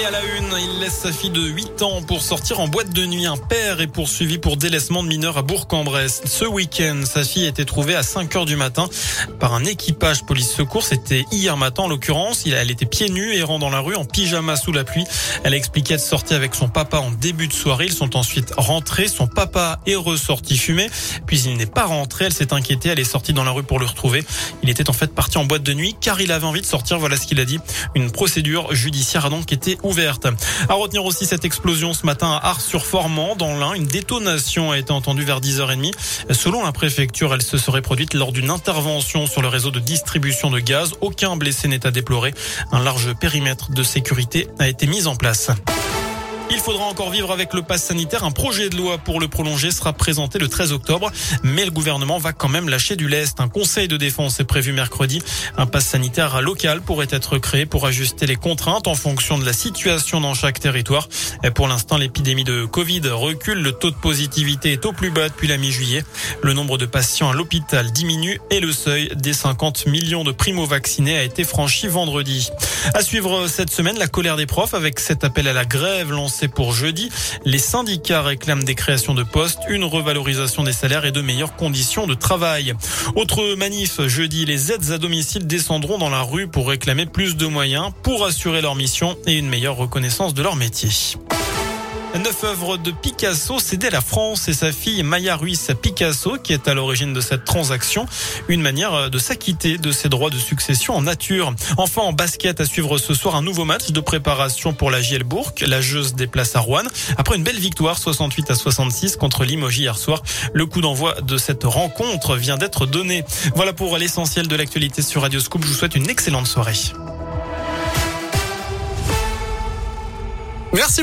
Et à la une, il laisse sa fille de 8 ans pour sortir en boîte de nuit. Un père est poursuivi pour délaissement de mineurs à Bourg-en-Bresse. Ce week-end, sa fille a été trouvée à 5 heures du matin par un équipage police secours. C'était hier matin en l'occurrence. Elle était pieds nus errant dans la rue en pyjama sous la pluie. Elle a expliqué être sortie avec son papa en début de soirée. Ils sont ensuite rentrés. Son papa est ressorti fumé. Puis il n'est pas rentré. Elle s'est inquiétée. Elle est sortie dans la rue pour le retrouver. Il était en fait parti en boîte de nuit car il avait envie de sortir. Voilà ce qu'il a dit. Une procédure judiciaire a donc été ouverte. À retenir aussi cette explosion ce matin à Ars-sur-Formand dans l'Ain. Une détonation a été entendue vers 10h30. Selon la préfecture, elle se serait produite lors d'une intervention sur le réseau de distribution de gaz. Aucun blessé n'est à déplorer. Un large périmètre de sécurité a été mis en place. Il faudra encore vivre avec le pass sanitaire. Un projet de loi pour le prolonger sera présenté le 13 octobre, mais le gouvernement va quand même lâcher du lest. Un conseil de défense est prévu mercredi. Un pass sanitaire local pourrait être créé pour ajuster les contraintes en fonction de la situation dans chaque territoire. Et pour l'instant, l'épidémie de Covid recule. Le taux de positivité est au plus bas depuis la mi-juillet. Le nombre de patients à l'hôpital diminue et le seuil des 50 millions de primo-vaccinés a été franchi vendredi. À suivre cette semaine, la colère des profs avec cet appel à la grève lancé c'est pour jeudi. Les syndicats réclament des créations de postes, une revalorisation des salaires et de meilleures conditions de travail. Autre manif, jeudi, les aides à domicile descendront dans la rue pour réclamer plus de moyens pour assurer leur mission et une meilleure reconnaissance de leur métier. Neuf œuvres de Picasso cédées à la France et sa fille Maya Ruiz Picasso qui est à l'origine de cette transaction. Une manière de s'acquitter de ses droits de succession en nature. Enfin, en basket à suivre ce soir un nouveau match de préparation pour la JL Bourg. La Jeuse déplace à Rouen. Après une belle victoire 68 à 66 contre Limoges hier soir. Le coup d'envoi de cette rencontre vient d'être donné. Voilà pour l'essentiel de l'actualité sur Radio Scoop. Je vous souhaite une excellente soirée. Merci.